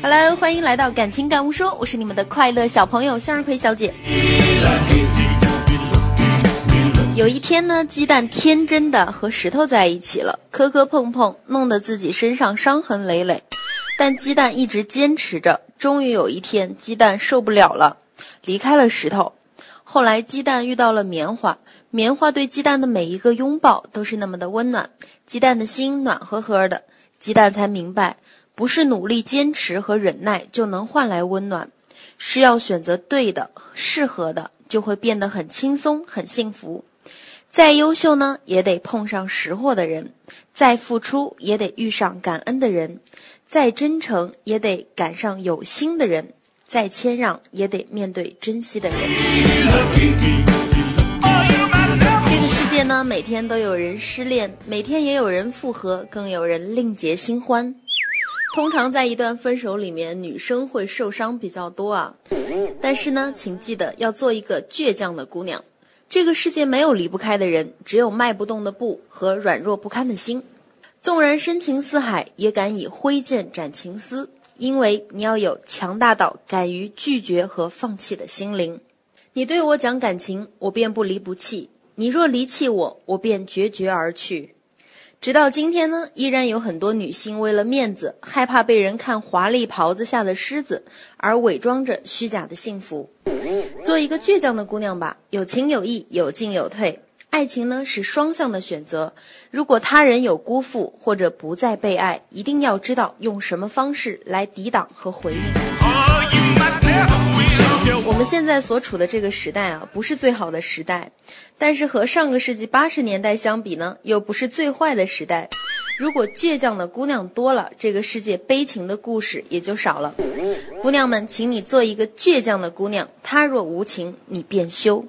Hello，欢迎来到感情感悟说，我是你们的快乐小朋友向日葵小姐。有一天呢，鸡蛋天真的和石头在一起了，磕磕碰碰，弄得自己身上伤痕累累。但鸡蛋一直坚持着，终于有一天，鸡蛋受不了了，离开了石头。后来，鸡蛋遇到了棉花，棉花对鸡蛋的每一个拥抱都是那么的温暖，鸡蛋的心暖和和的。鸡蛋才明白，不是努力坚持和忍耐就能换来温暖，是要选择对的、适合的，就会变得很轻松、很幸福。再优秀呢，也得碰上识货的人；再付出，也得遇上感恩的人；再真诚，也得赶上有心的人；再谦让，也得面对珍惜的人。这个世界呢，每天都有人失恋，每天也有人复合，更有人另结新欢。通常在一段分手里面，女生会受伤比较多啊。但是呢，请记得要做一个倔强的姑娘。这个世界没有离不开的人，只有迈不动的步和软弱不堪的心。纵然深情似海，也敢以挥剑斩情丝。因为你要有强大到敢于拒绝和放弃的心灵。你对我讲感情，我便不离不弃；你若离弃我，我便决绝而去。直到今天呢，依然有很多女性为了面子，害怕被人看华丽袍子下的狮子，而伪装着虚假的幸福。做一个倔强的姑娘吧，有情有义，有进有退。爱情呢是双向的选择，如果他人有辜负或者不再被爱，一定要知道用什么方式来抵挡和回应。我们现在所处的这个时代啊，不是最好的时代，但是和上个世纪八十年代相比呢，又不是最坏的时代。如果倔强的姑娘多了，这个世界悲情的故事也就少了。姑娘们，请你做一个倔强的姑娘，他若无情，你便休。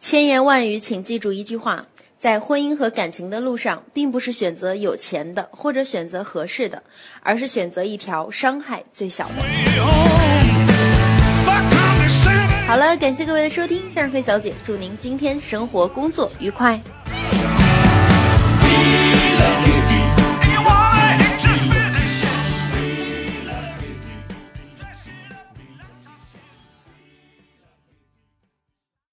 千言万语，请记住一句话：在婚姻和感情的路上，并不是选择有钱的或者选择合适的，而是选择一条伤害最小的。好了，感谢各位的收听，向日葵小姐祝您今天生活工作愉快。